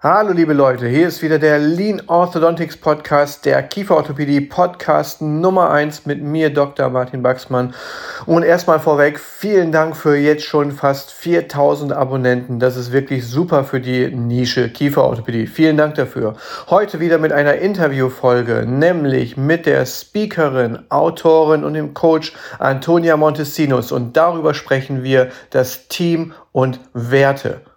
Hallo liebe Leute, hier ist wieder der Lean Orthodontics Podcast, der Kieferorthopädie Podcast Nummer 1 mit mir, Dr. Martin Baxmann. Und erstmal vorweg, vielen Dank für jetzt schon fast 4000 Abonnenten. Das ist wirklich super für die Nische Kieferorthopädie. Vielen Dank dafür. Heute wieder mit einer Interviewfolge, nämlich mit der Speakerin, Autorin und dem Coach Antonia Montesinos. Und darüber sprechen wir das Team und Werte.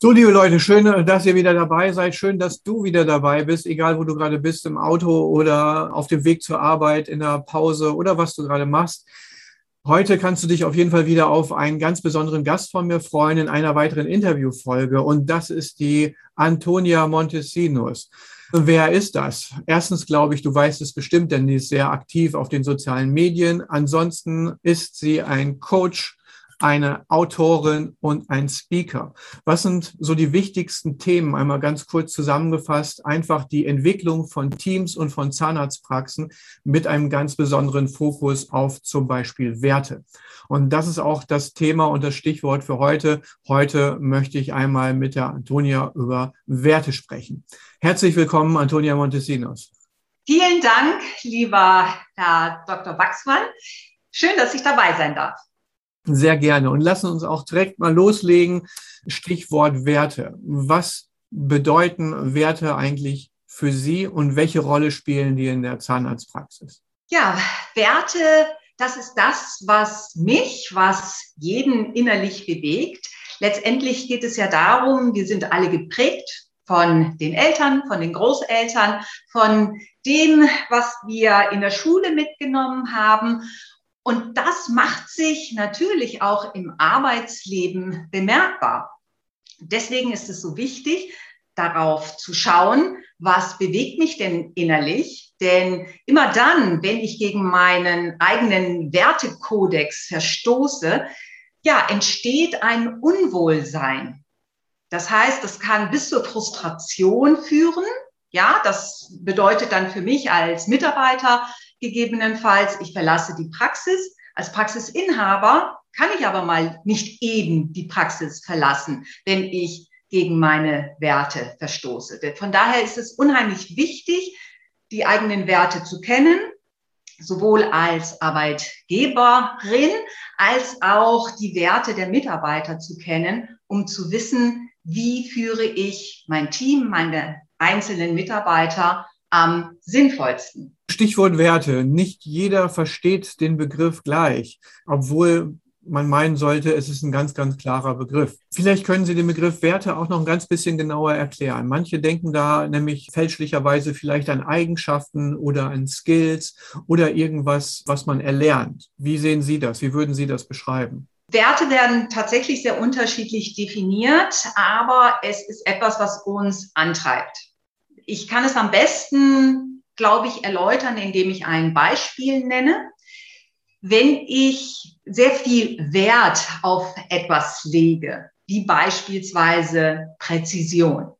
So, liebe Leute, schön, dass ihr wieder dabei seid. Schön, dass du wieder dabei bist, egal wo du gerade bist, im Auto oder auf dem Weg zur Arbeit, in der Pause oder was du gerade machst. Heute kannst du dich auf jeden Fall wieder auf einen ganz besonderen Gast von mir freuen in einer weiteren Interviewfolge. Und das ist die Antonia Montesinos. Wer ist das? Erstens glaube ich, du weißt es bestimmt, denn die ist sehr aktiv auf den sozialen Medien. Ansonsten ist sie ein Coach, eine Autorin und ein Speaker. Was sind so die wichtigsten Themen? Einmal ganz kurz zusammengefasst. Einfach die Entwicklung von Teams und von Zahnarztpraxen mit einem ganz besonderen Fokus auf zum Beispiel Werte. Und das ist auch das Thema und das Stichwort für heute. Heute möchte ich einmal mit der Antonia über Werte sprechen. Herzlich willkommen, Antonia Montesinos. Vielen Dank, lieber Herr Dr. Wachsmann. Schön, dass ich dabei sein darf. Sehr gerne. Und lassen uns auch direkt mal loslegen. Stichwort Werte. Was bedeuten Werte eigentlich für Sie und welche Rolle spielen die in der Zahnarztpraxis? Ja, Werte, das ist das, was mich, was jeden innerlich bewegt. Letztendlich geht es ja darum, wir sind alle geprägt von den Eltern, von den Großeltern, von dem, was wir in der Schule mitgenommen haben. Und das macht sich natürlich auch im Arbeitsleben bemerkbar. Deswegen ist es so wichtig, darauf zu schauen, was bewegt mich denn innerlich? Denn immer dann, wenn ich gegen meinen eigenen Wertekodex verstoße, ja, entsteht ein Unwohlsein. Das heißt, das kann bis zur Frustration führen. Ja, das bedeutet dann für mich als Mitarbeiter, gegebenenfalls, ich verlasse die Praxis. Als Praxisinhaber kann ich aber mal nicht eben die Praxis verlassen, wenn ich gegen meine Werte verstoße. Von daher ist es unheimlich wichtig, die eigenen Werte zu kennen, sowohl als Arbeitgeberin als auch die Werte der Mitarbeiter zu kennen, um zu wissen, wie führe ich mein Team, meine einzelnen Mitarbeiter am sinnvollsten. Stichwort Werte. Nicht jeder versteht den Begriff gleich, obwohl man meinen sollte, es ist ein ganz, ganz klarer Begriff. Vielleicht können Sie den Begriff Werte auch noch ein ganz bisschen genauer erklären. Manche denken da nämlich fälschlicherweise vielleicht an Eigenschaften oder an Skills oder irgendwas, was man erlernt. Wie sehen Sie das? Wie würden Sie das beschreiben? Werte werden tatsächlich sehr unterschiedlich definiert, aber es ist etwas, was uns antreibt. Ich kann es am besten, glaube ich, erläutern, indem ich ein Beispiel nenne. Wenn ich sehr viel Wert auf etwas lege, wie beispielsweise Präzision,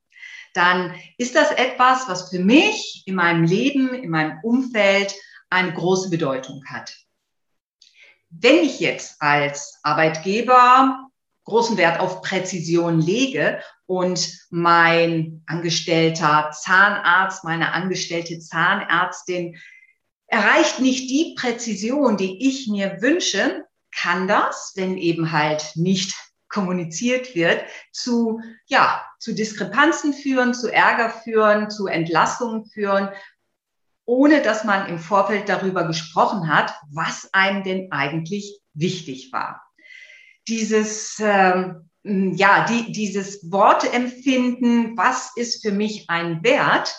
dann ist das etwas, was für mich in meinem Leben, in meinem Umfeld eine große Bedeutung hat. Wenn ich jetzt als Arbeitgeber großen Wert auf Präzision lege und mein angestellter Zahnarzt, meine angestellte Zahnärztin erreicht nicht die Präzision, die ich mir wünsche, kann das, wenn eben halt nicht kommuniziert wird, zu, ja, zu Diskrepanzen führen, zu Ärger führen, zu Entlassungen führen, ohne dass man im Vorfeld darüber gesprochen hat, was einem denn eigentlich wichtig war. Dieses, ähm, ja, die, dieses Wortempfinden, was ist für mich ein Wert,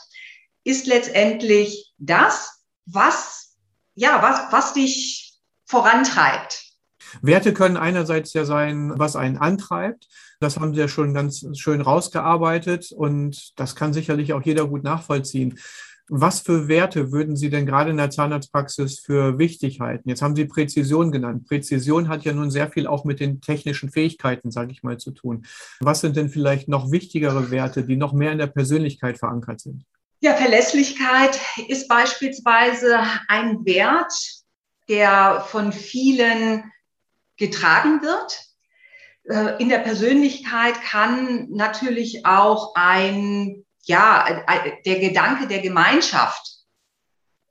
ist letztendlich das, was, ja, was, was dich vorantreibt. Werte können einerseits ja sein, was einen antreibt. Das haben Sie ja schon ganz schön rausgearbeitet und das kann sicherlich auch jeder gut nachvollziehen. Was für Werte würden Sie denn gerade in der Zahnarztpraxis für wichtig halten? Jetzt haben Sie Präzision genannt. Präzision hat ja nun sehr viel auch mit den technischen Fähigkeiten, sage ich mal, zu tun. Was sind denn vielleicht noch wichtigere Werte, die noch mehr in der Persönlichkeit verankert sind? Ja, Verlässlichkeit ist beispielsweise ein Wert, der von vielen getragen wird. Äh, in der Persönlichkeit kann natürlich auch ein ja, der Gedanke der Gemeinschaft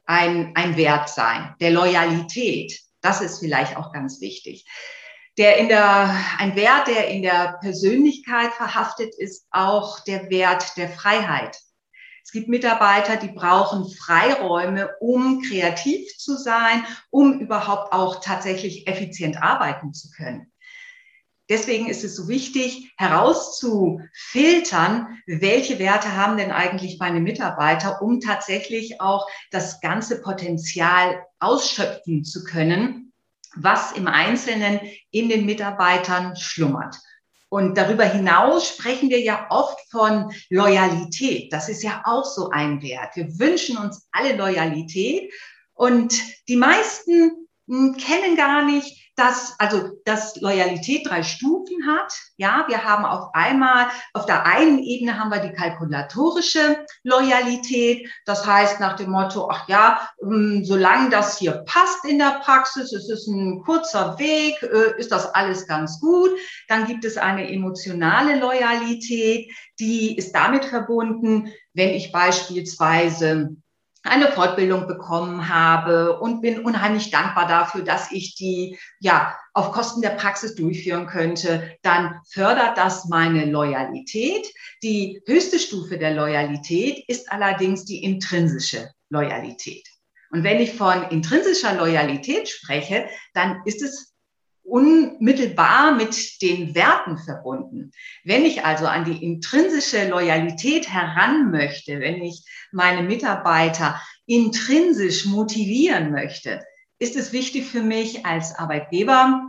ein, ein Wert sein, der Loyalität. Das ist vielleicht auch ganz wichtig. Der in der, ein Wert, der in der Persönlichkeit verhaftet ist, auch der Wert der Freiheit. Es gibt Mitarbeiter, die brauchen Freiräume, um kreativ zu sein, um überhaupt auch tatsächlich effizient arbeiten zu können. Deswegen ist es so wichtig, herauszufiltern, welche Werte haben denn eigentlich meine Mitarbeiter, um tatsächlich auch das ganze Potenzial ausschöpfen zu können, was im Einzelnen in den Mitarbeitern schlummert. Und darüber hinaus sprechen wir ja oft von Loyalität. Das ist ja auch so ein Wert. Wir wünschen uns alle Loyalität. Und die meisten kennen gar nicht, dass, also, dass Loyalität drei Stufen hat. Ja, wir haben auf einmal, auf der einen Ebene haben wir die kalkulatorische Loyalität. Das heißt nach dem Motto, ach ja, ähm, solange das hier passt in der Praxis, es ist ein kurzer Weg, äh, ist das alles ganz gut. Dann gibt es eine emotionale Loyalität, die ist damit verbunden, wenn ich beispielsweise eine Fortbildung bekommen habe und bin unheimlich dankbar dafür, dass ich die ja auf Kosten der Praxis durchführen könnte, dann fördert das meine Loyalität. Die höchste Stufe der Loyalität ist allerdings die intrinsische Loyalität. Und wenn ich von intrinsischer Loyalität spreche, dann ist es unmittelbar mit den Werten verbunden. Wenn ich also an die intrinsische Loyalität heran möchte, wenn ich meine Mitarbeiter intrinsisch motivieren möchte, ist es wichtig für mich als Arbeitgeber,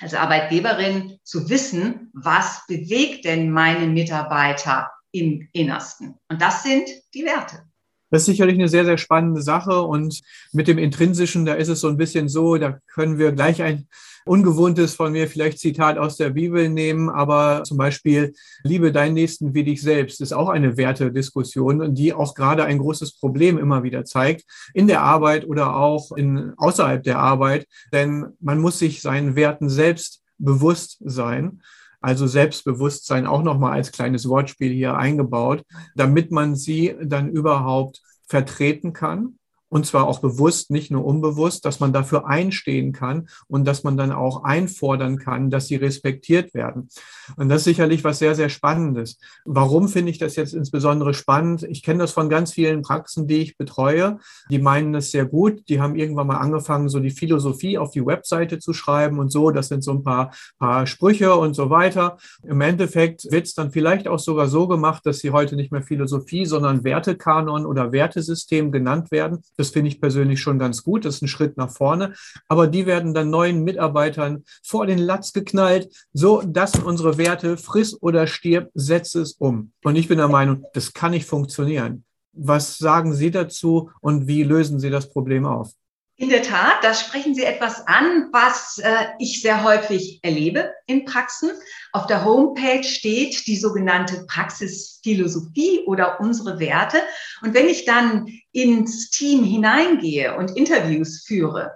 als Arbeitgeberin zu wissen, was bewegt denn meine Mitarbeiter im Innersten. Und das sind die Werte. Das ist sicherlich eine sehr, sehr spannende Sache. Und mit dem Intrinsischen, da ist es so ein bisschen so, da können wir gleich ein ungewohntes von mir vielleicht Zitat aus der Bibel nehmen, aber zum Beispiel, liebe deinen Nächsten wie dich selbst, ist auch eine Wertediskussion, die auch gerade ein großes Problem immer wieder zeigt, in der Arbeit oder auch in, außerhalb der Arbeit. Denn man muss sich seinen Werten selbst bewusst sein. Also Selbstbewusstsein auch nochmal als kleines Wortspiel hier eingebaut, damit man sie dann überhaupt vertreten kann und zwar auch bewusst, nicht nur unbewusst, dass man dafür einstehen kann und dass man dann auch einfordern kann, dass sie respektiert werden. Und das ist sicherlich was sehr, sehr Spannendes. Warum finde ich das jetzt insbesondere spannend? Ich kenne das von ganz vielen Praxen, die ich betreue. Die meinen das sehr gut. Die haben irgendwann mal angefangen, so die Philosophie auf die Webseite zu schreiben und so. Das sind so ein paar, paar Sprüche und so weiter. Im Endeffekt wird es dann vielleicht auch sogar so gemacht, dass sie heute nicht mehr Philosophie, sondern Wertekanon oder Wertesystem genannt werden. Das finde ich persönlich schon ganz gut. Das ist ein Schritt nach vorne. Aber die werden dann neuen Mitarbeitern vor den Latz geknallt. So, das sind unsere Werte. Friss oder stirb, setze es um. Und ich bin der Meinung, das kann nicht funktionieren. Was sagen Sie dazu und wie lösen Sie das Problem auf? In der Tat, da sprechen Sie etwas an, was äh, ich sehr häufig erlebe in Praxen. Auf der Homepage steht die sogenannte Praxisphilosophie oder unsere Werte. Und wenn ich dann ins Team hineingehe und Interviews führe,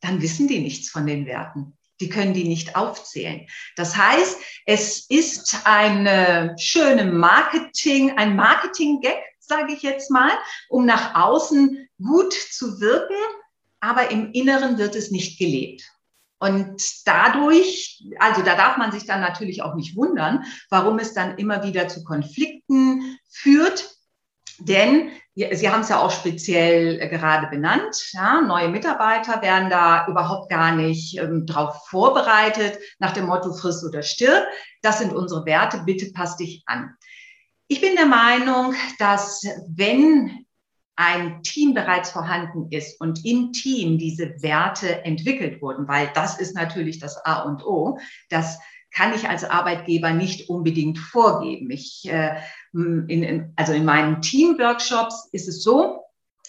dann wissen die nichts von den Werten. Die können die nicht aufzählen. Das heißt, es ist eine schöne Marketing, ein Marketing-Gag, sage ich jetzt mal, um nach außen gut zu wirken aber im Inneren wird es nicht gelebt. Und dadurch, also da darf man sich dann natürlich auch nicht wundern, warum es dann immer wieder zu Konflikten führt. Denn Sie haben es ja auch speziell gerade benannt. Ja, neue Mitarbeiter werden da überhaupt gar nicht ähm, darauf vorbereitet, nach dem Motto friss oder stirb. Das sind unsere Werte, bitte passt dich an. Ich bin der Meinung, dass wenn ein Team bereits vorhanden ist und im Team diese Werte entwickelt wurden, weil das ist natürlich das A und O, dass kann ich als Arbeitgeber nicht unbedingt vorgeben. Ich, äh, in, in, also in meinen Teamworkshops ist es so,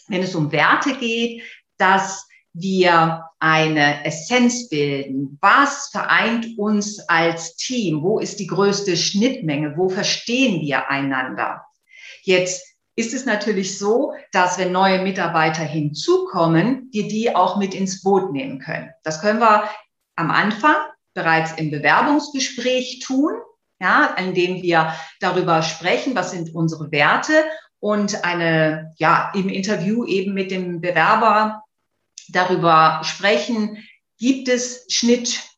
wenn es um Werte geht, dass wir eine Essenz bilden. Was vereint uns als Team? Wo ist die größte Schnittmenge? Wo verstehen wir einander? Jetzt ist es natürlich so, dass wenn neue Mitarbeiter hinzukommen, wir die auch mit ins Boot nehmen können. Das können wir am Anfang bereits im Bewerbungsgespräch tun, ja, indem wir darüber sprechen, was sind unsere Werte und eine, ja, im Interview eben mit dem Bewerber darüber sprechen, gibt es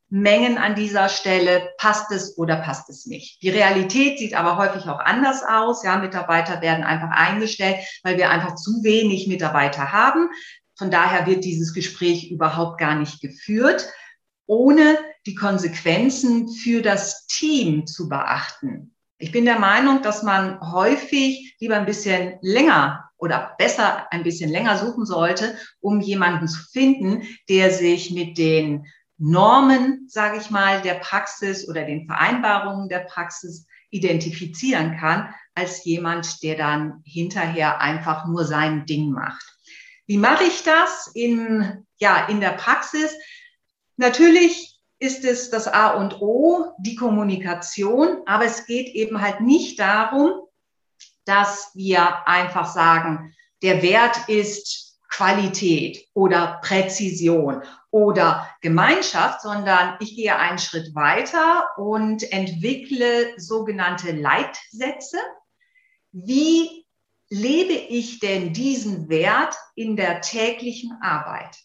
Schnittmengen an dieser Stelle, passt es oder passt es nicht. Die Realität sieht aber häufig auch anders aus. Ja, Mitarbeiter werden einfach eingestellt, weil wir einfach zu wenig Mitarbeiter haben. Von daher wird dieses Gespräch überhaupt gar nicht geführt, ohne die Konsequenzen für das Team zu beachten. Ich bin der Meinung, dass man häufig lieber ein bisschen länger oder besser ein bisschen länger suchen sollte, um jemanden zu finden, der sich mit den Normen, sage ich mal, der Praxis oder den Vereinbarungen der Praxis identifizieren kann, als jemand, der dann hinterher einfach nur sein Ding macht. Wie mache ich das in, ja, in der Praxis? Natürlich ist es das A und O, die Kommunikation, aber es geht eben halt nicht darum, dass wir einfach sagen, der Wert ist Qualität oder Präzision oder Gemeinschaft, sondern ich gehe einen Schritt weiter und entwickle sogenannte Leitsätze. Wie lebe ich denn diesen Wert in der täglichen Arbeit?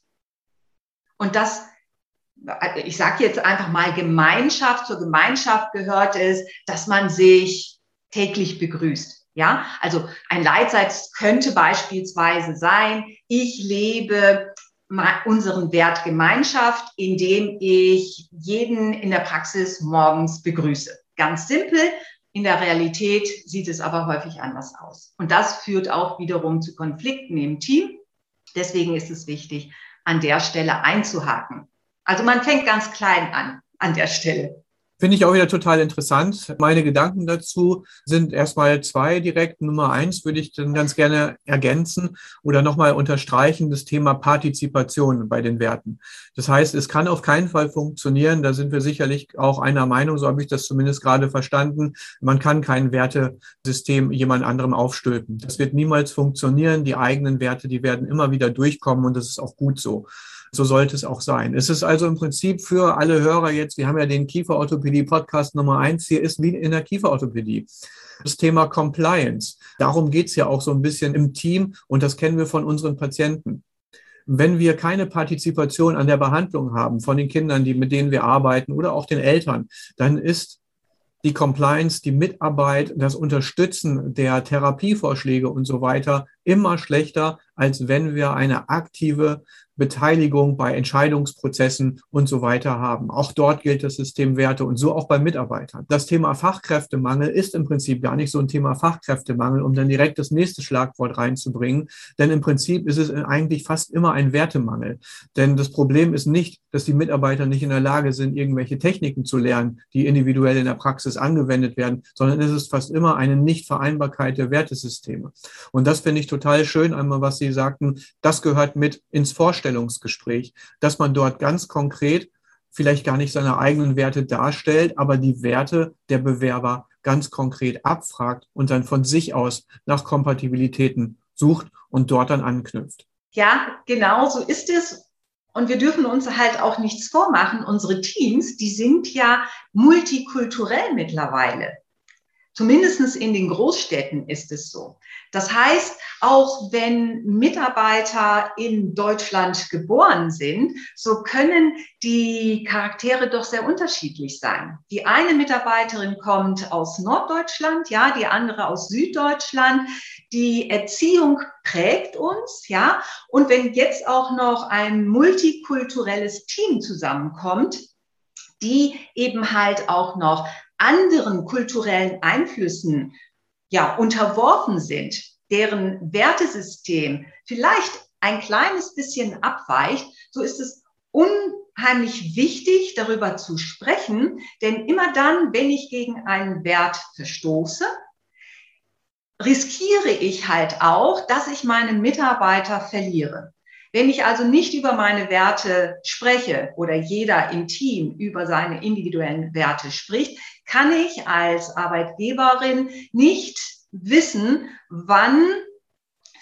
Und das, ich sage jetzt einfach mal Gemeinschaft, zur Gemeinschaft gehört es, dass man sich täglich begrüßt ja, also ein Leitsatz könnte beispielsweise sein, ich lebe unseren Wert Gemeinschaft, indem ich jeden in der Praxis morgens begrüße. Ganz simpel. In der Realität sieht es aber häufig anders aus. Und das führt auch wiederum zu Konflikten im Team. Deswegen ist es wichtig, an der Stelle einzuhaken. Also man fängt ganz klein an, an der Stelle. Finde ich auch wieder total interessant. Meine Gedanken dazu sind erstmal zwei direkt. Nummer eins würde ich dann ganz gerne ergänzen oder nochmal unterstreichen, das Thema Partizipation bei den Werten. Das heißt, es kann auf keinen Fall funktionieren. Da sind wir sicherlich auch einer Meinung, so habe ich das zumindest gerade verstanden. Man kann kein Wertesystem jemand anderem aufstülpen. Das wird niemals funktionieren. Die eigenen Werte, die werden immer wieder durchkommen und das ist auch gut so. So sollte es auch sein. Es ist also im Prinzip für alle Hörer jetzt, wir haben ja den Kieferorthopädie-Podcast Nummer eins, hier ist wie in der Kieferorthopädie. Das Thema Compliance. Darum geht's ja auch so ein bisschen im Team und das kennen wir von unseren Patienten. Wenn wir keine Partizipation an der Behandlung haben von den Kindern, die, mit denen wir arbeiten oder auch den Eltern, dann ist die Compliance, die Mitarbeit, das Unterstützen der Therapievorschläge und so weiter immer schlechter, als wenn wir eine aktive Beteiligung bei Entscheidungsprozessen und so weiter haben. Auch dort gilt das System Werte und so auch bei Mitarbeitern. Das Thema Fachkräftemangel ist im Prinzip gar nicht so ein Thema Fachkräftemangel, um dann direkt das nächste Schlagwort reinzubringen. Denn im Prinzip ist es eigentlich fast immer ein Wertemangel. Denn das Problem ist nicht, dass die Mitarbeiter nicht in der Lage sind, irgendwelche Techniken zu lernen, die individuell in der Praxis angewendet werden, sondern es ist fast immer eine Nichtvereinbarkeit der Wertesysteme. Und das finde ich total schön, einmal was Sie sagten, das gehört mit ins Vorstellungsgespräch, dass man dort ganz konkret vielleicht gar nicht seine eigenen Werte darstellt, aber die Werte der Bewerber ganz konkret abfragt und dann von sich aus nach Kompatibilitäten sucht und dort dann anknüpft. Ja, genau so ist es. Und wir dürfen uns halt auch nichts vormachen. Unsere Teams, die sind ja multikulturell mittlerweile. Zumindest in den Großstädten ist es so. Das heißt, auch wenn Mitarbeiter in Deutschland geboren sind, so können die Charaktere doch sehr unterschiedlich sein. Die eine Mitarbeiterin kommt aus Norddeutschland, ja, die andere aus Süddeutschland. Die Erziehung prägt uns, ja. Und wenn jetzt auch noch ein multikulturelles Team zusammenkommt, die eben halt auch noch anderen kulturellen Einflüssen ja, unterworfen sind, deren Wertesystem vielleicht ein kleines bisschen abweicht, so ist es un unheimlich wichtig, darüber zu sprechen, denn immer dann, wenn ich gegen einen Wert verstoße, riskiere ich halt auch, dass ich meine Mitarbeiter verliere. Wenn ich also nicht über meine Werte spreche oder jeder im Team über seine individuellen Werte spricht, kann ich als Arbeitgeberin nicht wissen, wann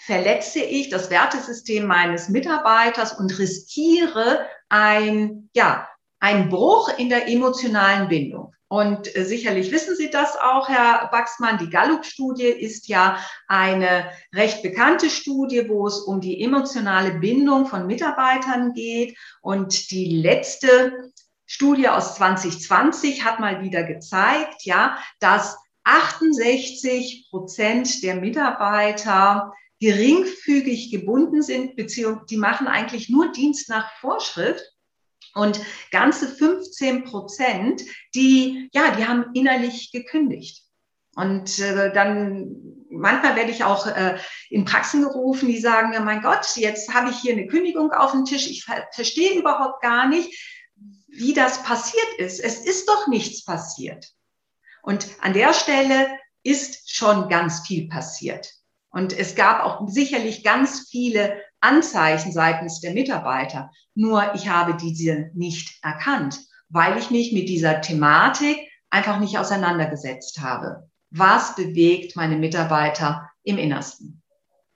verletze ich das Wertesystem meines Mitarbeiters und riskiere ein, ja, ein Bruch in der emotionalen Bindung. Und äh, sicherlich wissen Sie das auch, Herr Baxmann. Die Gallup-Studie ist ja eine recht bekannte Studie, wo es um die emotionale Bindung von Mitarbeitern geht. Und die letzte Studie aus 2020 hat mal wieder gezeigt, ja, dass 68 Prozent der Mitarbeiter geringfügig gebunden sind, beziehungsweise die machen eigentlich nur Dienst nach Vorschrift. Und ganze 15 Prozent, die, ja, die haben innerlich gekündigt. Und äh, dann manchmal werde ich auch äh, in Praxen gerufen, die sagen mir, mein Gott, jetzt habe ich hier eine Kündigung auf dem Tisch. Ich ver verstehe überhaupt gar nicht, wie das passiert ist. Es ist doch nichts passiert. Und an der Stelle ist schon ganz viel passiert. Und es gab auch sicherlich ganz viele Anzeichen seitens der Mitarbeiter. Nur ich habe diese nicht erkannt, weil ich mich mit dieser Thematik einfach nicht auseinandergesetzt habe. Was bewegt meine Mitarbeiter im Innersten?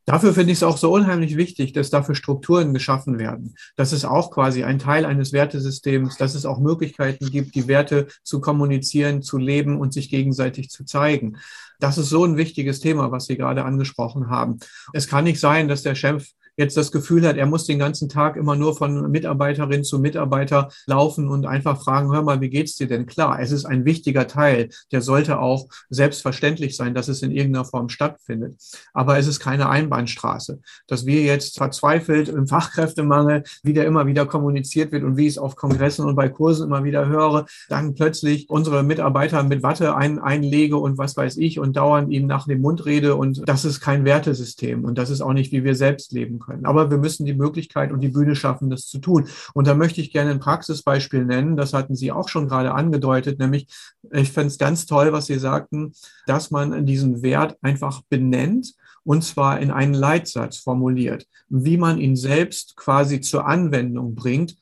Dafür finde ich es auch so unheimlich wichtig, dass dafür Strukturen geschaffen werden. Das ist auch quasi ein Teil eines Wertesystems, dass es auch Möglichkeiten gibt, die Werte zu kommunizieren, zu leben und sich gegenseitig zu zeigen. Das ist so ein wichtiges Thema, was Sie gerade angesprochen haben. Es kann nicht sein, dass der Chef jetzt das Gefühl hat, er muss den ganzen Tag immer nur von Mitarbeiterin zu Mitarbeiter laufen und einfach fragen, hör mal, wie geht's dir denn? Klar, es ist ein wichtiger Teil, der sollte auch selbstverständlich sein, dass es in irgendeiner Form stattfindet. Aber es ist keine Einbahnstraße, dass wir jetzt verzweifelt im Fachkräftemangel, wie der immer wieder kommuniziert wird und wie ich es auf Kongressen und bei Kursen immer wieder höre, dann plötzlich unsere Mitarbeiter mit Watte ein, einlege und was weiß ich und dauernd ihnen nach dem Mund rede und das ist kein Wertesystem und das ist auch nicht, wie wir selbst leben können. Aber wir müssen die Möglichkeit und die Bühne schaffen, das zu tun. Und da möchte ich gerne ein Praxisbeispiel nennen. Das hatten Sie auch schon gerade angedeutet, nämlich ich fände es ganz toll, was Sie sagten, dass man diesen Wert einfach benennt und zwar in einen Leitsatz formuliert, wie man ihn selbst quasi zur Anwendung bringt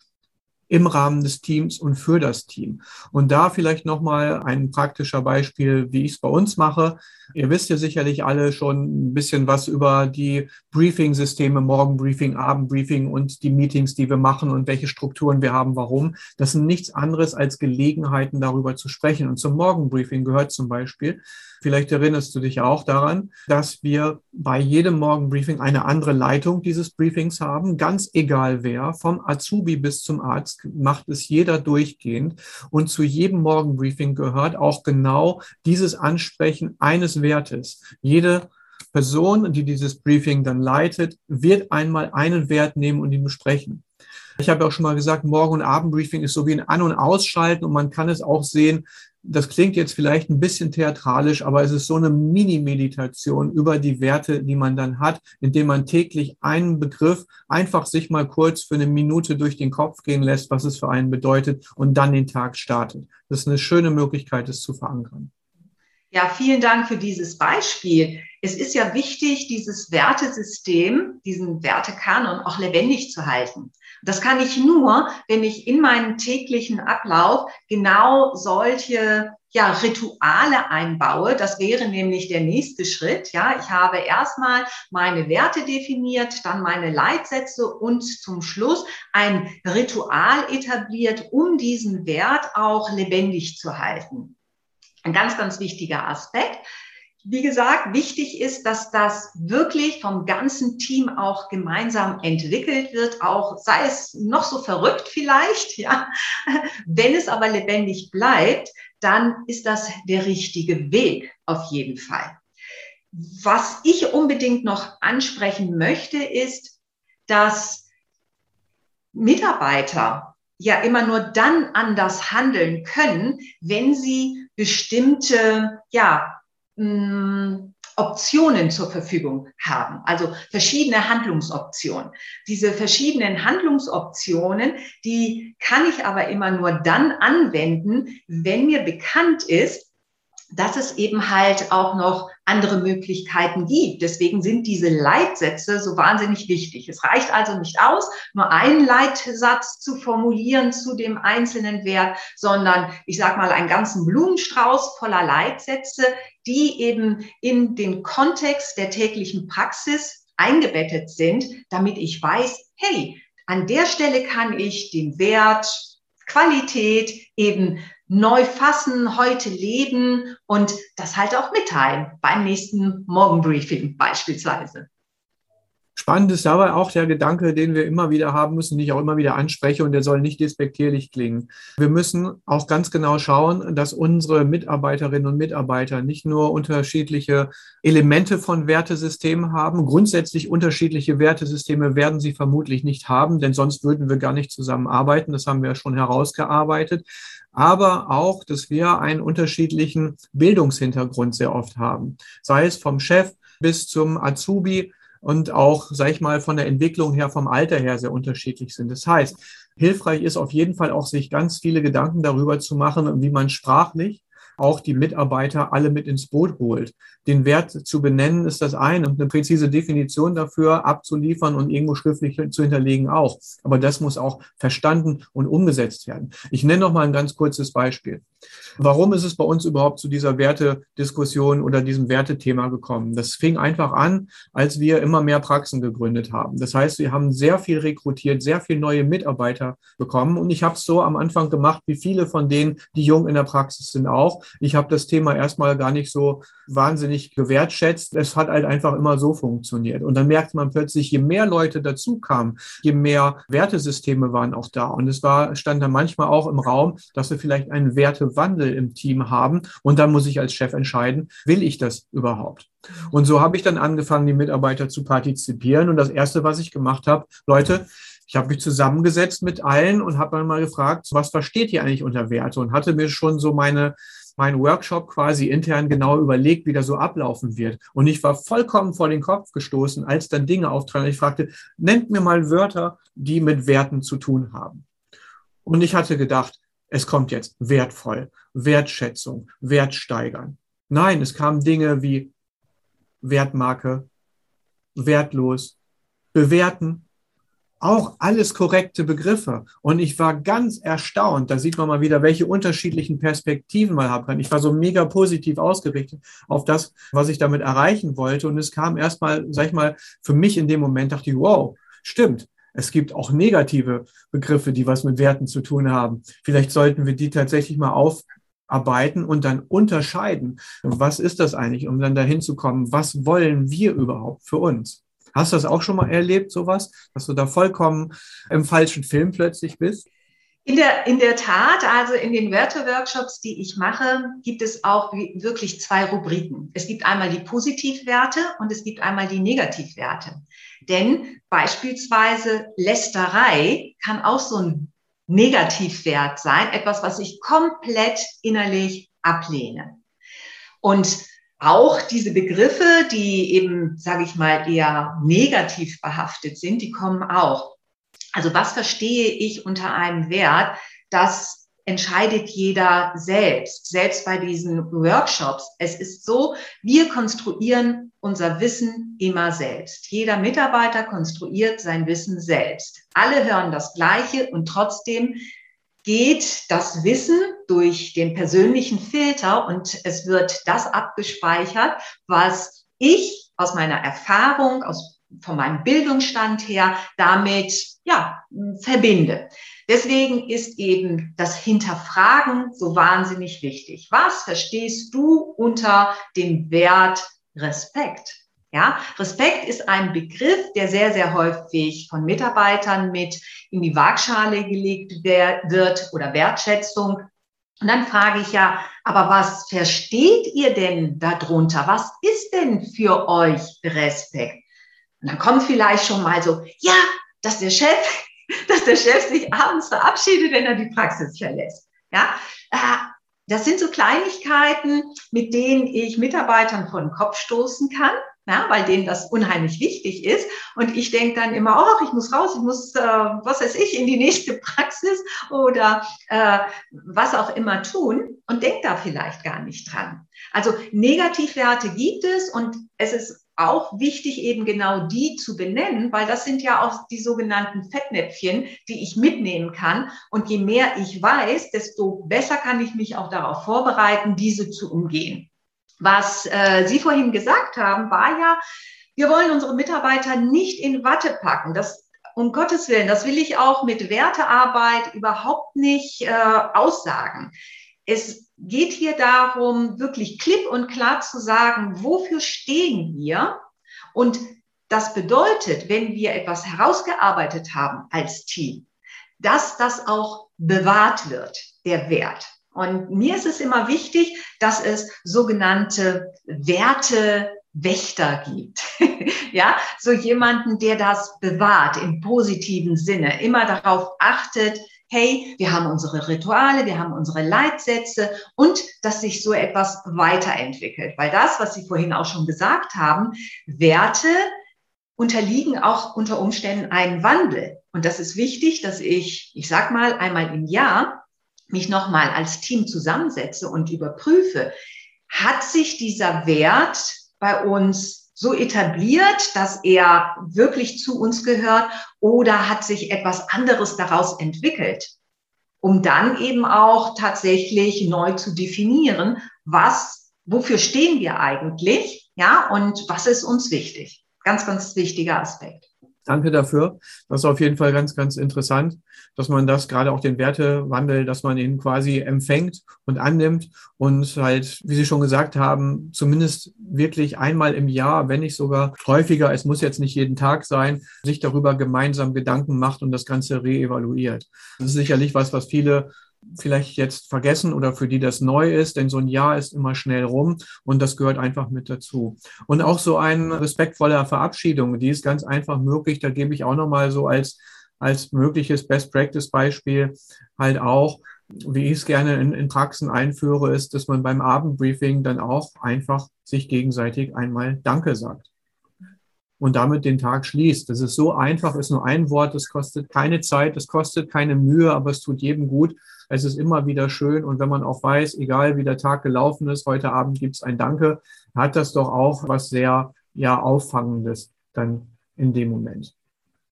im Rahmen des Teams und für das Team. Und da vielleicht nochmal ein praktischer Beispiel, wie ich es bei uns mache. Ihr wisst ja sicherlich alle schon ein bisschen was über die Briefing-Systeme, Morgenbriefing, Abendbriefing und die Meetings, die wir machen und welche Strukturen wir haben, warum. Das sind nichts anderes als Gelegenheiten, darüber zu sprechen. Und zum Morgenbriefing gehört zum Beispiel, vielleicht erinnerst du dich auch daran, dass wir bei jedem Morgenbriefing eine andere Leitung dieses Briefings haben, ganz egal wer, vom Azubi bis zum Arzt macht es jeder durchgehend. Und zu jedem Morgenbriefing gehört auch genau dieses Ansprechen eines Wertes. Jede Person, die dieses Briefing dann leitet, wird einmal einen Wert nehmen und ihn besprechen. Ich habe auch schon mal gesagt, Morgen- und Abendbriefing ist so wie ein An- und Ausschalten und man kann es auch sehen, das klingt jetzt vielleicht ein bisschen theatralisch, aber es ist so eine Mini-Meditation über die Werte, die man dann hat, indem man täglich einen Begriff einfach sich mal kurz für eine Minute durch den Kopf gehen lässt, was es für einen bedeutet und dann den Tag startet. Das ist eine schöne Möglichkeit, es zu verankern. Ja, vielen Dank für dieses Beispiel. Es ist ja wichtig, dieses Wertesystem, diesen Wertekanon auch lebendig zu halten. Das kann ich nur, wenn ich in meinen täglichen Ablauf genau solche ja, Rituale einbaue. Das wäre nämlich der nächste Schritt. Ja, ich habe erstmal meine Werte definiert, dann meine Leitsätze und zum Schluss ein Ritual etabliert, um diesen Wert auch lebendig zu halten. Ein ganz, ganz wichtiger Aspekt. Wie gesagt, wichtig ist, dass das wirklich vom ganzen Team auch gemeinsam entwickelt wird, auch sei es noch so verrückt vielleicht, ja. Wenn es aber lebendig bleibt, dann ist das der richtige Weg auf jeden Fall. Was ich unbedingt noch ansprechen möchte, ist, dass Mitarbeiter ja immer nur dann anders handeln können, wenn sie bestimmte, ja, Optionen zur Verfügung haben, also verschiedene Handlungsoptionen. Diese verschiedenen Handlungsoptionen, die kann ich aber immer nur dann anwenden, wenn mir bekannt ist, dass es eben halt auch noch andere Möglichkeiten gibt. Deswegen sind diese Leitsätze so wahnsinnig wichtig. Es reicht also nicht aus, nur einen Leitsatz zu formulieren zu dem einzelnen Wert, sondern ich sage mal einen ganzen Blumenstrauß voller Leitsätze, die eben in den Kontext der täglichen Praxis eingebettet sind, damit ich weiß, hey, an der Stelle kann ich den Wert Qualität eben neu fassen, heute leben und das halt auch mitteilen beim nächsten Morgenbriefing beispielsweise. Spannend ist dabei auch der Gedanke, den wir immer wieder haben müssen, den ich auch immer wieder anspreche und der soll nicht despektierlich klingen. Wir müssen auch ganz genau schauen, dass unsere Mitarbeiterinnen und Mitarbeiter nicht nur unterschiedliche Elemente von Wertesystemen haben. Grundsätzlich unterschiedliche Wertesysteme werden sie vermutlich nicht haben, denn sonst würden wir gar nicht zusammenarbeiten. Das haben wir ja schon herausgearbeitet aber auch, dass wir einen unterschiedlichen Bildungshintergrund sehr oft haben, sei es vom Chef bis zum Azubi und auch, sag ich mal, von der Entwicklung her, vom Alter her sehr unterschiedlich sind. Das heißt, hilfreich ist auf jeden Fall auch, sich ganz viele Gedanken darüber zu machen, wie man sprachlich auch die Mitarbeiter alle mit ins Boot holt. Den Wert zu benennen ist das eine und eine präzise Definition dafür abzuliefern und irgendwo schriftlich zu hinterlegen auch. Aber das muss auch verstanden und umgesetzt werden. Ich nenne noch mal ein ganz kurzes Beispiel. Warum ist es bei uns überhaupt zu dieser Wertediskussion oder diesem Wertethema gekommen? Das fing einfach an, als wir immer mehr Praxen gegründet haben. Das heißt, wir haben sehr viel rekrutiert, sehr viel neue Mitarbeiter bekommen. Und ich habe es so am Anfang gemacht, wie viele von denen, die jung in der Praxis sind, auch. Ich habe das Thema erstmal gar nicht so wahnsinnig gewertschätzt. Es hat halt einfach immer so funktioniert. Und dann merkt man plötzlich, je mehr Leute dazu kamen, je mehr Wertesysteme waren auch da. Und es war, stand dann manchmal auch im Raum, dass wir vielleicht einen Wertewandel Wandel im Team haben. Und dann muss ich als Chef entscheiden, will ich das überhaupt? Und so habe ich dann angefangen, die Mitarbeiter zu partizipieren. Und das Erste, was ich gemacht habe, Leute, ich habe mich zusammengesetzt mit allen und habe dann mal gefragt, was versteht ihr eigentlich unter Werte? Und hatte mir schon so meine mein Workshop quasi intern genau überlegt, wie das so ablaufen wird. Und ich war vollkommen vor den Kopf gestoßen, als dann Dinge auftraten. Ich fragte, nennt mir mal Wörter, die mit Werten zu tun haben. Und ich hatte gedacht, es kommt jetzt wertvoll, Wertschätzung, Wertsteigern. Nein, es kamen Dinge wie Wertmarke, wertlos, bewerten, auch alles korrekte Begriffe. Und ich war ganz erstaunt. Da sieht man mal wieder, welche unterschiedlichen Perspektiven man haben kann. Ich war so mega positiv ausgerichtet auf das, was ich damit erreichen wollte. Und es kam erstmal, sag ich mal, für mich in dem Moment dachte ich, wow, stimmt. Es gibt auch negative Begriffe, die was mit Werten zu tun haben. Vielleicht sollten wir die tatsächlich mal aufarbeiten und dann unterscheiden. Was ist das eigentlich, um dann dahin zu kommen? Was wollen wir überhaupt für uns? Hast du das auch schon mal erlebt, sowas, dass du da vollkommen im falschen Film plötzlich bist? In der, in der Tat, also in den Werte-Workshops, die ich mache, gibt es auch wirklich zwei Rubriken. Es gibt einmal die Positivwerte und es gibt einmal die Negativwerte. Denn beispielsweise Lästerei kann auch so ein Negativwert sein, etwas, was ich komplett innerlich ablehne. Und auch diese Begriffe, die eben, sage ich mal, eher negativ behaftet sind, die kommen auch. Also was verstehe ich unter einem Wert? Das entscheidet jeder selbst, selbst bei diesen Workshops. Es ist so, wir konstruieren unser Wissen immer selbst. Jeder Mitarbeiter konstruiert sein Wissen selbst. Alle hören das Gleiche und trotzdem geht das Wissen durch den persönlichen Filter und es wird das abgespeichert, was ich aus meiner Erfahrung, aus, von meinem Bildungsstand her damit ja, verbinde. Deswegen ist eben das Hinterfragen so wahnsinnig wichtig. Was verstehst du unter dem Wert Respekt? Ja, Respekt ist ein Begriff, der sehr, sehr häufig von Mitarbeitern mit in die Waagschale gelegt wird oder Wertschätzung. Und dann frage ich ja, aber was versteht ihr denn darunter? Was ist denn für euch Respekt? Und dann kommt vielleicht schon mal so, ja, dass der Chef, dass der Chef sich abends verabschiedet, wenn er die Praxis verlässt. Ja, äh, das sind so Kleinigkeiten, mit denen ich Mitarbeitern vor den Kopf stoßen kann ja, weil denen das unheimlich wichtig ist. Und ich denke dann immer, oh, ich muss raus, ich muss, äh, was weiß ich, in die nächste Praxis oder äh, was auch immer tun und denke da vielleicht gar nicht dran. Also Negativwerte gibt es und es ist auch wichtig, eben genau die zu benennen, weil das sind ja auch die sogenannten Fettnäpfchen, die ich mitnehmen kann. Und je mehr ich weiß, desto besser kann ich mich auch darauf vorbereiten, diese zu umgehen. Was äh, Sie vorhin gesagt haben, war ja, wir wollen unsere Mitarbeiter nicht in Watte packen. Das, um Gottes Willen, das will ich auch mit Wertearbeit überhaupt nicht äh, aussagen. Es geht hier darum, wirklich klipp und klar zu sagen, wofür stehen wir? Und das bedeutet, wenn wir etwas herausgearbeitet haben als Team, dass das auch bewahrt wird, der Wert. Und mir ist es immer wichtig, dass es sogenannte Wertewächter gibt. ja, so jemanden, der das bewahrt im positiven Sinne, immer darauf achtet, hey, wir haben unsere Rituale, wir haben unsere Leitsätze und dass sich so etwas weiterentwickelt. Weil das, was Sie vorhin auch schon gesagt haben, Werte unterliegen auch unter Umständen einem Wandel. Und das ist wichtig, dass ich, ich sag mal, einmal im Jahr mich nochmal als Team zusammensetze und überprüfe, hat sich dieser Wert bei uns so etabliert, dass er wirklich zu uns gehört oder hat sich etwas anderes daraus entwickelt, um dann eben auch tatsächlich neu zu definieren, was, wofür stehen wir eigentlich, ja, und was ist uns wichtig. Ganz, ganz wichtiger Aspekt. Danke dafür. Das ist auf jeden Fall ganz, ganz interessant, dass man das gerade auch den Wertewandel, dass man ihn quasi empfängt und annimmt und halt, wie Sie schon gesagt haben, zumindest wirklich einmal im Jahr, wenn nicht sogar häufiger, es muss jetzt nicht jeden Tag sein, sich darüber gemeinsam Gedanken macht und das Ganze reevaluiert. Das ist sicherlich was, was viele vielleicht jetzt vergessen oder für die das neu ist, denn so ein Jahr ist immer schnell rum und das gehört einfach mit dazu. Und auch so ein respektvoller Verabschiedung, die ist ganz einfach möglich. Da gebe ich auch nochmal so als, als mögliches Best Practice Beispiel halt auch, wie ich es gerne in, in Praxen einführe, ist, dass man beim Abendbriefing dann auch einfach sich gegenseitig einmal Danke sagt und damit den Tag schließt. Das ist so einfach, ist nur ein Wort, das kostet keine Zeit, das kostet keine Mühe, aber es tut jedem gut. Es ist immer wieder schön und wenn man auch weiß, egal wie der Tag gelaufen ist, heute Abend gibt es ein Danke, hat das doch auch was sehr ja auffangendes dann in dem Moment.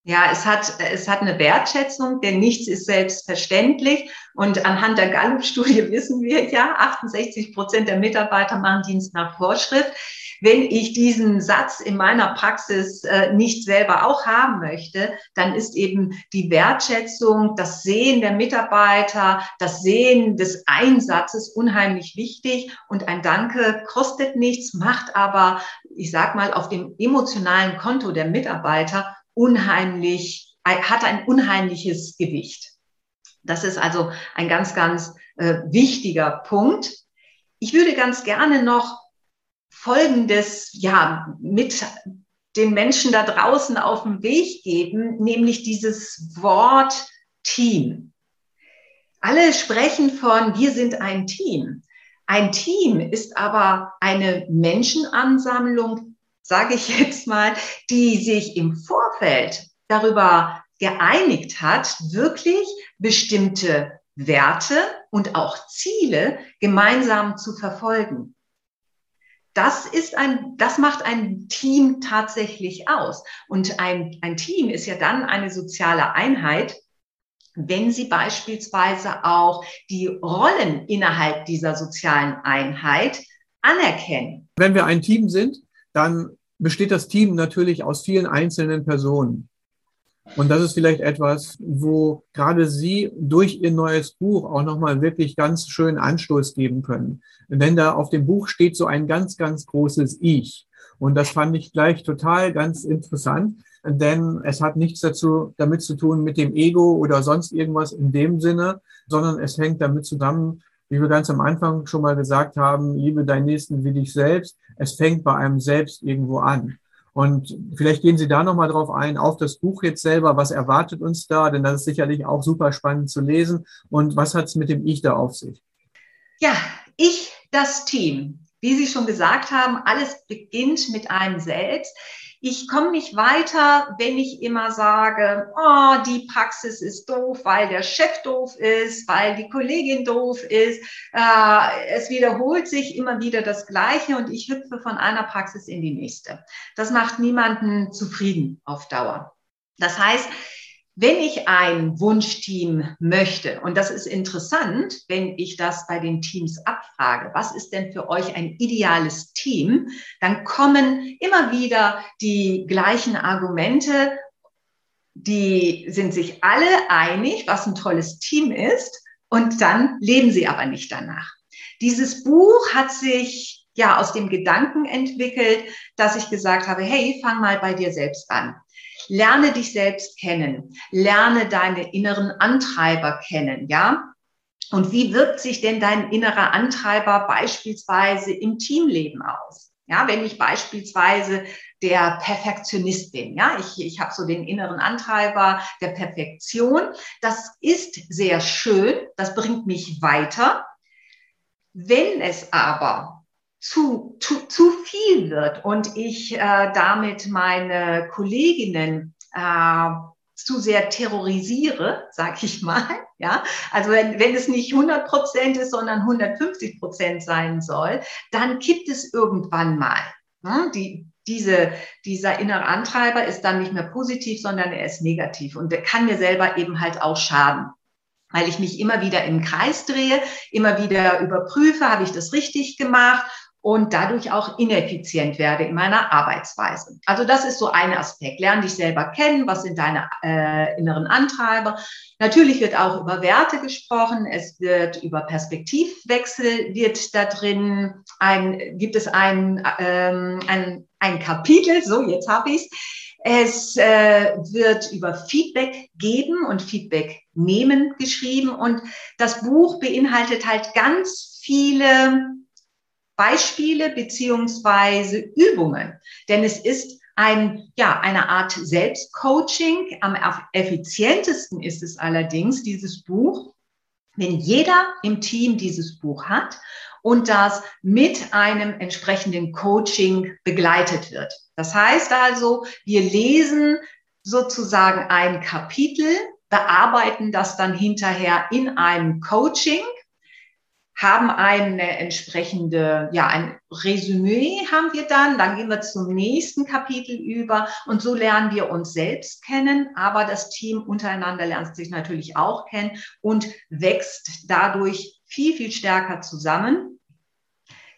Ja, es hat, es hat eine Wertschätzung, denn nichts ist selbstverständlich. Und anhand der Gallup-Studie wissen wir ja, 68 Prozent der Mitarbeiter machen Dienst nach Vorschrift. Wenn ich diesen Satz in meiner Praxis äh, nicht selber auch haben möchte, dann ist eben die Wertschätzung, das Sehen der Mitarbeiter, das Sehen des Einsatzes unheimlich wichtig. Und ein Danke kostet nichts, macht aber, ich sag mal, auf dem emotionalen Konto der Mitarbeiter unheimlich, hat ein unheimliches Gewicht. Das ist also ein ganz, ganz äh, wichtiger Punkt. Ich würde ganz gerne noch Folgendes ja mit den Menschen da draußen auf den Weg geben, nämlich dieses Wort Team. Alle sprechen von, wir sind ein Team. Ein Team ist aber eine Menschenansammlung, sage ich jetzt mal, die sich im Vorfeld darüber geeinigt hat, wirklich bestimmte Werte und auch Ziele gemeinsam zu verfolgen das ist ein, das macht ein Team tatsächlich aus. Und ein, ein Team ist ja dann eine soziale Einheit, wenn sie beispielsweise auch die Rollen innerhalb dieser sozialen Einheit anerkennen. Wenn wir ein Team sind, dann besteht das Team natürlich aus vielen einzelnen Personen. Und das ist vielleicht etwas, wo gerade Sie durch Ihr neues Buch auch nochmal wirklich ganz schön Anstoß geben können. Denn da auf dem Buch steht so ein ganz, ganz großes Ich. Und das fand ich gleich total ganz interessant, denn es hat nichts dazu, damit zu tun mit dem Ego oder sonst irgendwas in dem Sinne, sondern es hängt damit zusammen, wie wir ganz am Anfang schon mal gesagt haben, liebe deinen Nächsten wie dich selbst. Es fängt bei einem selbst irgendwo an. Und vielleicht gehen Sie da nochmal drauf ein, auf das Buch jetzt selber. Was erwartet uns da? Denn das ist sicherlich auch super spannend zu lesen. Und was hat es mit dem Ich da auf sich? Ja, ich, das Team. Wie Sie schon gesagt haben, alles beginnt mit einem selbst. Ich komme nicht weiter, wenn ich immer sage, oh, die Praxis ist doof, weil der Chef doof ist, weil die Kollegin doof ist. Äh, es wiederholt sich immer wieder das Gleiche und ich hüpfe von einer Praxis in die nächste. Das macht niemanden zufrieden auf Dauer. Das heißt, wenn ich ein Wunschteam möchte, und das ist interessant, wenn ich das bei den Teams abfrage, was ist denn für euch ein ideales Team, dann kommen immer wieder die gleichen Argumente, die sind sich alle einig, was ein tolles Team ist, und dann leben sie aber nicht danach. Dieses Buch hat sich ja aus dem Gedanken entwickelt, dass ich gesagt habe, hey, fang mal bei dir selbst an. Lerne dich selbst kennen. Lerne deine inneren Antreiber kennen, ja? Und wie wirkt sich denn dein innerer Antreiber beispielsweise im Teamleben aus? Ja, wenn ich beispielsweise der Perfektionist bin, ja, ich, ich habe so den inneren Antreiber der Perfektion. Das ist sehr schön, das bringt mich weiter. Wenn es aber zu, zu, zu viel wird und ich äh, damit meine Kolleginnen äh, zu sehr terrorisiere, sag ich mal. Ja, also wenn, wenn es nicht 100 Prozent ist, sondern 150 Prozent sein soll, dann kippt es irgendwann mal. Ne? Die, diese, dieser innere Antreiber ist dann nicht mehr positiv, sondern er ist negativ und der kann mir selber eben halt auch schaden weil ich mich immer wieder im Kreis drehe, immer wieder überprüfe, habe ich das richtig gemacht und dadurch auch ineffizient werde in meiner Arbeitsweise. Also das ist so ein Aspekt. Lern dich selber kennen, was sind deine äh, inneren Antreiber. Natürlich wird auch über Werte gesprochen, es wird über Perspektivwechsel, wird da drin, ein, gibt es ein, ähm, ein, ein Kapitel, so jetzt habe ich es. äh, wird über Feedback geben und Feedback nehmen geschrieben und das Buch beinhaltet halt ganz viele Beispiele beziehungsweise Übungen. Denn es ist ein, ja, eine Art Selbstcoaching. Am effizientesten ist es allerdings, dieses Buch, wenn jeder im Team dieses Buch hat und das mit einem entsprechenden Coaching begleitet wird. Das heißt also, wir lesen sozusagen ein Kapitel, bearbeiten das dann hinterher in einem Coaching haben eine entsprechende, ja, ein Resümee haben wir dann, dann gehen wir zum nächsten Kapitel über. Und so lernen wir uns selbst kennen, aber das Team untereinander lernt sich natürlich auch kennen und wächst dadurch viel, viel stärker zusammen.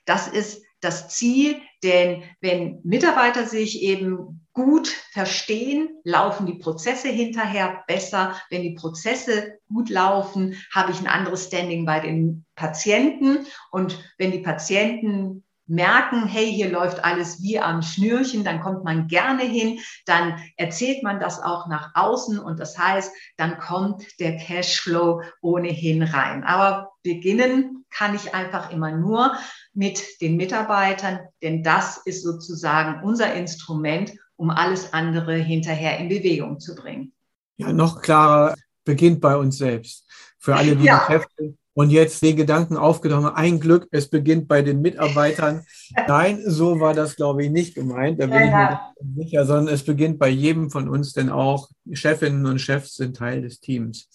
Das ist das Ziel, denn wenn Mitarbeiter sich eben gut verstehen, laufen die Prozesse hinterher besser. Wenn die Prozesse gut laufen, habe ich ein anderes Standing bei den Patienten. Und wenn die Patienten merken, hey, hier läuft alles wie am Schnürchen, dann kommt man gerne hin, dann erzählt man das auch nach außen und das heißt, dann kommt der Cashflow ohnehin rein. Aber beginnen kann ich einfach immer nur mit den Mitarbeitern, denn das ist sozusagen unser Instrument, um alles andere hinterher in Bewegung zu bringen. Ja, noch klarer beginnt bei uns selbst. Für alle, die ja. Geschäfte und jetzt den Gedanken aufgenommen, ein Glück, es beginnt bei den Mitarbeitern. Nein, so war das, glaube ich, nicht gemeint. Da bin ja, ich mir sicher, sondern es beginnt bei jedem von uns, denn auch Chefinnen und Chefs sind Teil des Teams.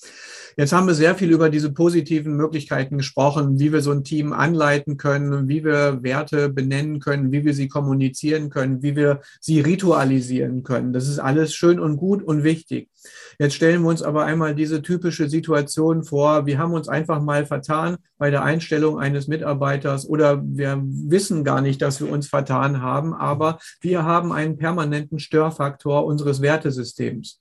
Jetzt haben wir sehr viel über diese positiven Möglichkeiten gesprochen, wie wir so ein Team anleiten können, wie wir Werte benennen können, wie wir sie kommunizieren können, wie wir sie ritualisieren können. Das ist alles schön und gut und wichtig. Jetzt stellen wir uns aber einmal diese typische Situation vor. Wir haben uns einfach mal vertan bei der Einstellung eines Mitarbeiters oder wir wissen gar nicht, dass wir uns vertan haben, aber wir haben einen permanenten Störfaktor unseres Wertesystems.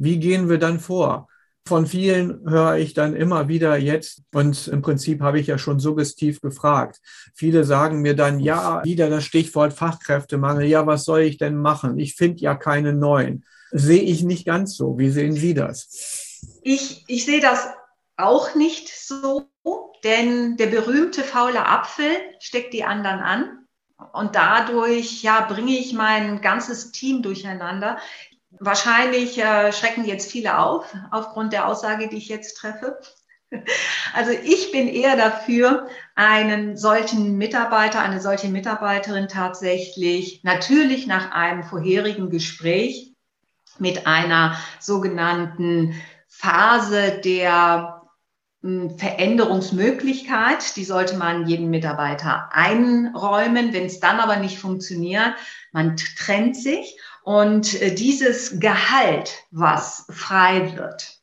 Wie gehen wir dann vor? Von vielen höre ich dann immer wieder jetzt, und im Prinzip habe ich ja schon suggestiv gefragt. Viele sagen mir dann, ja, wieder das Stichwort Fachkräftemangel. Ja, was soll ich denn machen? Ich finde ja keine neuen sehe ich nicht ganz so. Wie sehen Sie das? Ich, ich sehe das auch nicht so, denn der berühmte faule Apfel steckt die anderen an. Und dadurch ja, bringe ich mein ganzes Team durcheinander. Wahrscheinlich äh, schrecken jetzt viele auf, aufgrund der Aussage, die ich jetzt treffe. Also ich bin eher dafür, einen solchen Mitarbeiter, eine solche Mitarbeiterin tatsächlich natürlich nach einem vorherigen Gespräch mit einer sogenannten Phase der hm, Veränderungsmöglichkeit, die sollte man jedem Mitarbeiter einräumen. Wenn es dann aber nicht funktioniert, man trennt sich und äh, dieses Gehalt, was frei wird,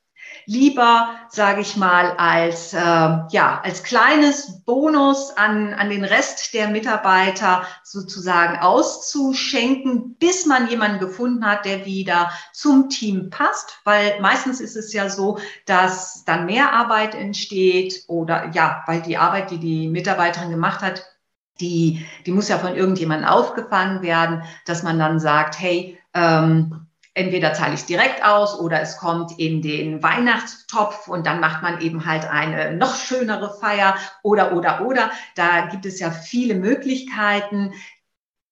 lieber, sage ich mal, als, äh, ja, als kleines Bonus an, an den Rest der Mitarbeiter sozusagen auszuschenken, bis man jemanden gefunden hat, der wieder zum Team passt. Weil meistens ist es ja so, dass dann mehr Arbeit entsteht oder ja, weil die Arbeit, die die Mitarbeiterin gemacht hat, die, die muss ja von irgendjemandem aufgefangen werden, dass man dann sagt, hey, ähm, entweder zahle ich es direkt aus oder es kommt in den Weihnachtstopf und dann macht man eben halt eine noch schönere Feier oder, oder, oder. Da gibt es ja viele Möglichkeiten.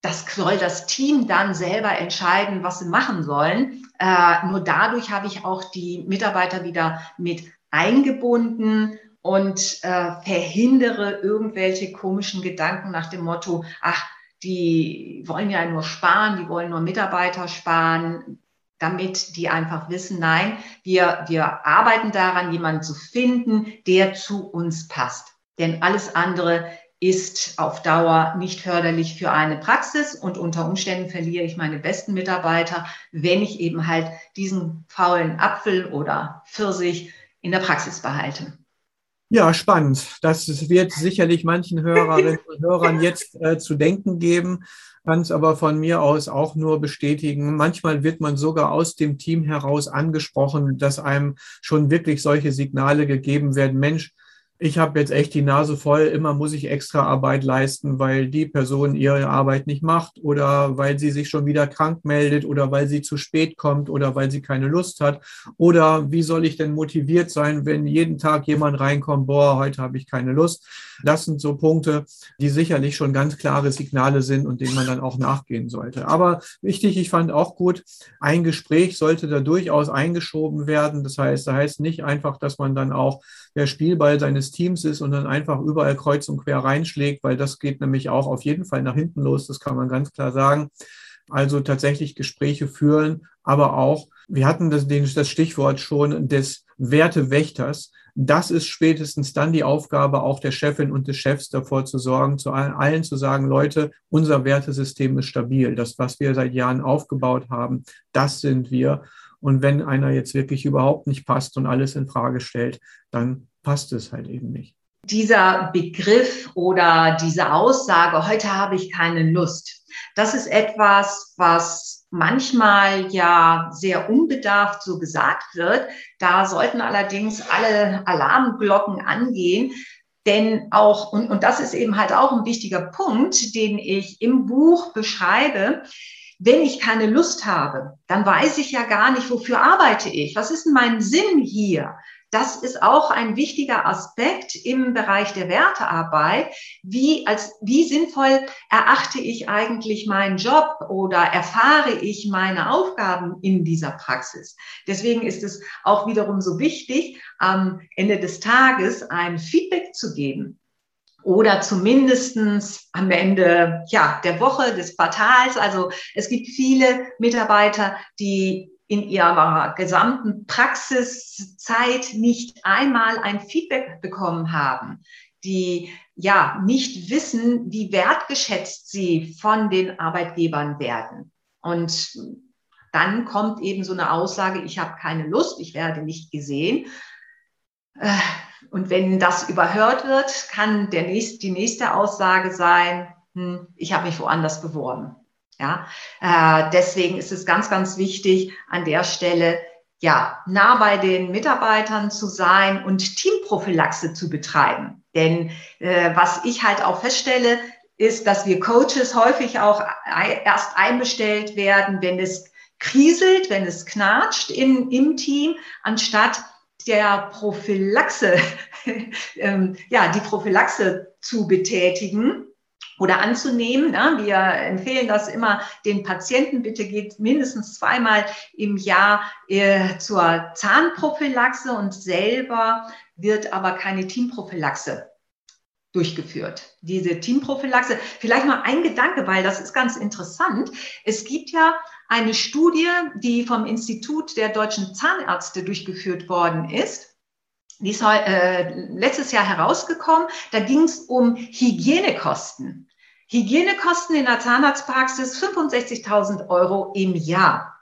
Das soll das Team dann selber entscheiden, was sie machen sollen. Äh, nur dadurch habe ich auch die Mitarbeiter wieder mit eingebunden und äh, verhindere irgendwelche komischen Gedanken nach dem Motto, ach, die wollen ja nur sparen, die wollen nur Mitarbeiter sparen damit die einfach wissen, nein, wir, wir arbeiten daran, jemanden zu finden, der zu uns passt. Denn alles andere ist auf Dauer nicht förderlich für eine Praxis und unter Umständen verliere ich meine besten Mitarbeiter, wenn ich eben halt diesen faulen Apfel oder Pfirsich in der Praxis behalte. Ja, spannend. Das wird sicherlich manchen Hörerinnen und Hörern jetzt äh, zu denken geben kann es aber von mir aus auch nur bestätigen. Manchmal wird man sogar aus dem Team heraus angesprochen, dass einem schon wirklich solche Signale gegeben werden. Mensch, ich habe jetzt echt die Nase voll, immer muss ich extra Arbeit leisten, weil die Person ihre Arbeit nicht macht oder weil sie sich schon wieder krank meldet oder weil sie zu spät kommt oder weil sie keine Lust hat. Oder wie soll ich denn motiviert sein, wenn jeden Tag jemand reinkommt, boah, heute habe ich keine Lust. Das sind so Punkte, die sicherlich schon ganz klare Signale sind und denen man dann auch nachgehen sollte. Aber wichtig, ich fand auch gut, ein Gespräch sollte da durchaus eingeschoben werden. Das heißt, da heißt nicht einfach, dass man dann auch der Spielball seines Teams ist und dann einfach überall kreuz und quer reinschlägt, weil das geht nämlich auch auf jeden Fall nach hinten los, das kann man ganz klar sagen. Also tatsächlich Gespräche führen, aber auch, wir hatten das, das Stichwort schon des Wertewächters. Das ist spätestens dann die Aufgabe auch der Chefin und des Chefs davor zu sorgen, zu allen zu sagen, Leute, unser Wertesystem ist stabil. Das, was wir seit Jahren aufgebaut haben, das sind wir. Und wenn einer jetzt wirklich überhaupt nicht passt und alles in Frage stellt, dann passt es halt eben nicht. Dieser Begriff oder diese Aussage, heute habe ich keine Lust, das ist etwas, was manchmal ja sehr unbedarft so gesagt wird. Da sollten allerdings alle Alarmglocken angehen, denn auch, und, und das ist eben halt auch ein wichtiger Punkt, den ich im Buch beschreibe, wenn ich keine Lust habe, dann weiß ich ja gar nicht, wofür arbeite ich? Was ist denn mein Sinn hier? Das ist auch ein wichtiger Aspekt im Bereich der Wertearbeit. Wie, als, wie sinnvoll erachte ich eigentlich meinen Job oder erfahre ich meine Aufgaben in dieser Praxis? Deswegen ist es auch wiederum so wichtig, am Ende des Tages ein Feedback zu geben oder zumindestens am Ende ja, der Woche, des Quartals. Also es gibt viele Mitarbeiter, die in ihrer gesamten Praxiszeit nicht einmal ein Feedback bekommen haben, die ja nicht wissen, wie wertgeschätzt sie von den Arbeitgebern werden. Und dann kommt eben so eine Aussage, ich habe keine Lust, ich werde nicht gesehen. Und wenn das überhört wird, kann der nächste, die nächste Aussage sein, hm, ich habe mich woanders beworben. Ja, äh, deswegen ist es ganz, ganz wichtig, an der Stelle ja nah bei den Mitarbeitern zu sein und Teamprophylaxe zu betreiben. Denn äh, was ich halt auch feststelle, ist, dass wir Coaches häufig auch erst einbestellt werden, wenn es kriselt, wenn es knatscht in, im Team, anstatt der Prophylaxe, ähm, ja, die Prophylaxe zu betätigen oder anzunehmen. Ne? Wir empfehlen das immer den Patienten, bitte geht mindestens zweimal im Jahr äh, zur Zahnprophylaxe und selber wird aber keine Teamprophylaxe durchgeführt. Diese Teamprophylaxe, vielleicht mal ein Gedanke, weil das ist ganz interessant. Es gibt ja eine Studie, die vom Institut der deutschen Zahnärzte durchgeführt worden ist. Die ist äh, letztes Jahr herausgekommen. Da ging es um Hygienekosten. Hygienekosten in der Zahnarztpraxis 65.000 Euro im Jahr.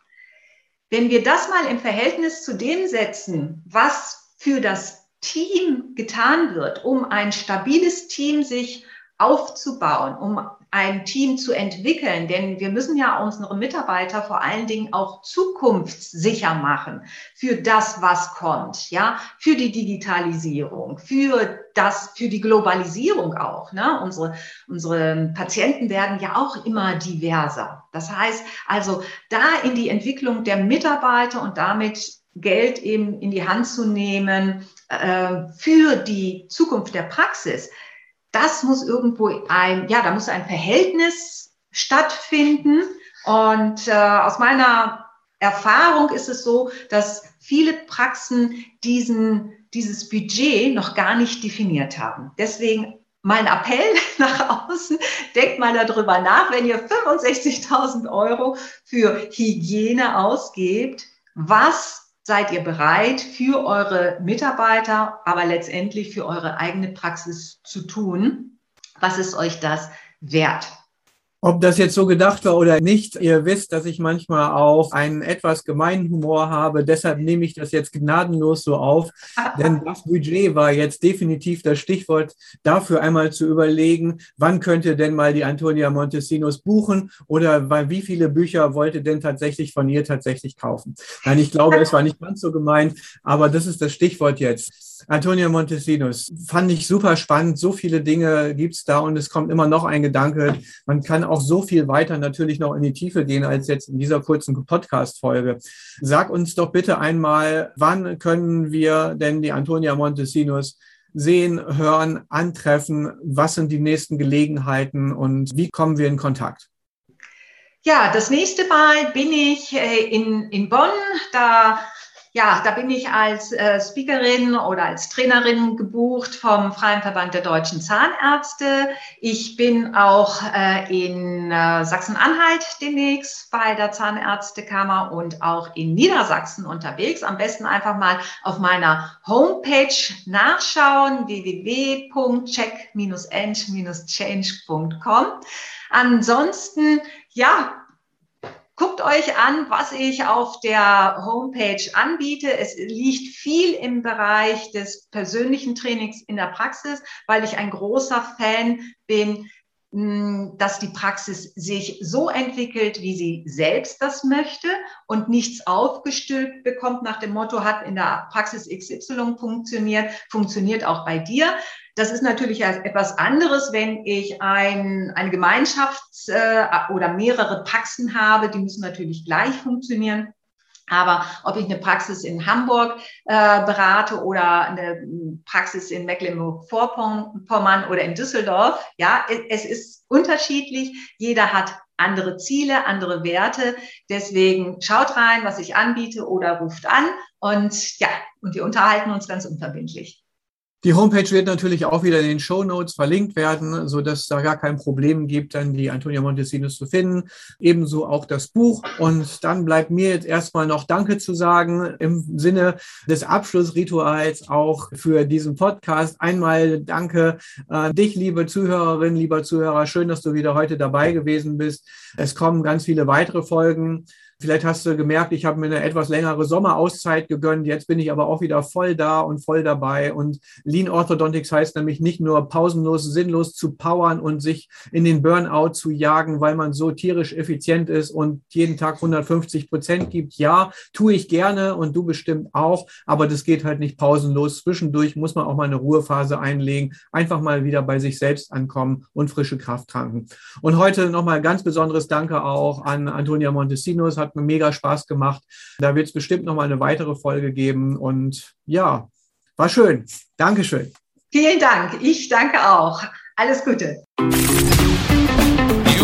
Wenn wir das mal im Verhältnis zu dem setzen, was für das Team getan wird, um ein stabiles Team sich aufzubauen, um ein Team zu entwickeln, denn wir müssen ja unsere Mitarbeiter vor allen Dingen auch zukunftssicher machen für das, was kommt, ja, für die Digitalisierung, für das, für die Globalisierung auch. Ne? Unsere, unsere Patienten werden ja auch immer diverser. Das heißt also, da in die Entwicklung der Mitarbeiter und damit Geld eben in die Hand zu nehmen äh, für die Zukunft der Praxis, das muss irgendwo ein, ja, da muss ein Verhältnis stattfinden. Und äh, aus meiner Erfahrung ist es so, dass viele Praxen diesen, dieses Budget noch gar nicht definiert haben. Deswegen mein Appell nach außen, denkt mal darüber nach, wenn ihr 65.000 Euro für Hygiene ausgebt, was seid ihr bereit, für eure Mitarbeiter, aber letztendlich für eure eigene Praxis zu tun? Was ist euch das wert? Ob das jetzt so gedacht war oder nicht, ihr wisst, dass ich manchmal auch einen etwas gemeinen Humor habe. Deshalb nehme ich das jetzt gnadenlos so auf. Denn das Budget war jetzt definitiv das Stichwort dafür einmal zu überlegen, wann könnte denn mal die Antonia Montesinos buchen oder wie viele Bücher wollte denn tatsächlich von ihr tatsächlich kaufen. Nein, ich glaube, es war nicht ganz so gemeint, aber das ist das Stichwort jetzt. Antonio Montesinos, fand ich super spannend. So viele Dinge gibt's da und es kommt immer noch ein Gedanke. Man kann auch so viel weiter natürlich noch in die Tiefe gehen als jetzt in dieser kurzen Podcast-Folge. Sag uns doch bitte einmal, wann können wir denn die Antonia Montesinos sehen, hören, antreffen? Was sind die nächsten Gelegenheiten und wie kommen wir in Kontakt? Ja, das nächste Mal bin ich äh, in, in Bonn. Da ja, da bin ich als äh, Speakerin oder als Trainerin gebucht vom Freien Verband der Deutschen Zahnärzte. Ich bin auch äh, in äh, Sachsen-Anhalt demnächst bei der Zahnärztekammer und auch in Niedersachsen unterwegs. Am besten einfach mal auf meiner Homepage nachschauen, www.check-end-change.com. Ansonsten, ja, Guckt euch an, was ich auf der Homepage anbiete. Es liegt viel im Bereich des persönlichen Trainings in der Praxis, weil ich ein großer Fan bin, hm, dass die Praxis sich so entwickelt, wie sie selbst das möchte und nichts aufgestülpt bekommt nach dem Motto, hat in der Praxis XY funktioniert, funktioniert auch bei dir. Das ist natürlich etwas anderes, wenn ich ein, eine Gemeinschaft äh, oder mehrere Praxen habe, die müssen natürlich gleich funktionieren. Aber ob ich eine Praxis in Hamburg äh, berate oder eine Praxis in Mecklenburg-Vorpommern oder in Düsseldorf, ja, es ist unterschiedlich. Jeder hat andere Ziele, andere Werte. Deswegen schaut rein, was ich anbiete oder ruft an und ja, und wir unterhalten uns ganz unverbindlich. Die Homepage wird natürlich auch wieder in den Show Notes verlinkt werden, so dass da gar kein Problem gibt, dann die Antonia Montesinos zu finden. Ebenso auch das Buch. Und dann bleibt mir jetzt erstmal noch Danke zu sagen im Sinne des Abschlussrituals auch für diesen Podcast. Einmal Danke an dich, liebe Zuhörerin, lieber Zuhörer. Schön, dass du wieder heute dabei gewesen bist. Es kommen ganz viele weitere Folgen. Vielleicht hast du gemerkt, ich habe mir eine etwas längere Sommerauszeit gegönnt. Jetzt bin ich aber auch wieder voll da und voll dabei. Und Lean Orthodontics heißt nämlich nicht nur pausenlos, sinnlos zu powern und sich in den Burnout zu jagen, weil man so tierisch effizient ist und jeden Tag 150 Prozent gibt. Ja, tue ich gerne und du bestimmt auch. Aber das geht halt nicht pausenlos. Zwischendurch muss man auch mal eine Ruhephase einlegen, einfach mal wieder bei sich selbst ankommen und frische Kraft tanken. Und heute nochmal ganz besonderes Danke auch an Antonia Montesinos, hat mir mega Spaß gemacht. Da wird es bestimmt noch mal eine weitere Folge geben. Und ja, war schön. Dankeschön. Vielen Dank. Ich danke auch. Alles Gute.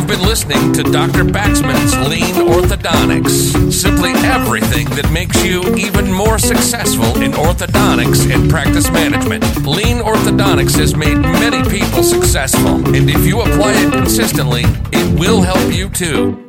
been listening to Dr. Baxman's Lean Orthodontics. Simply everything that makes you even more successful in orthodontics and practice management. Lean Orthodontics has made many people successful, and if you apply it consistently, it will help you too.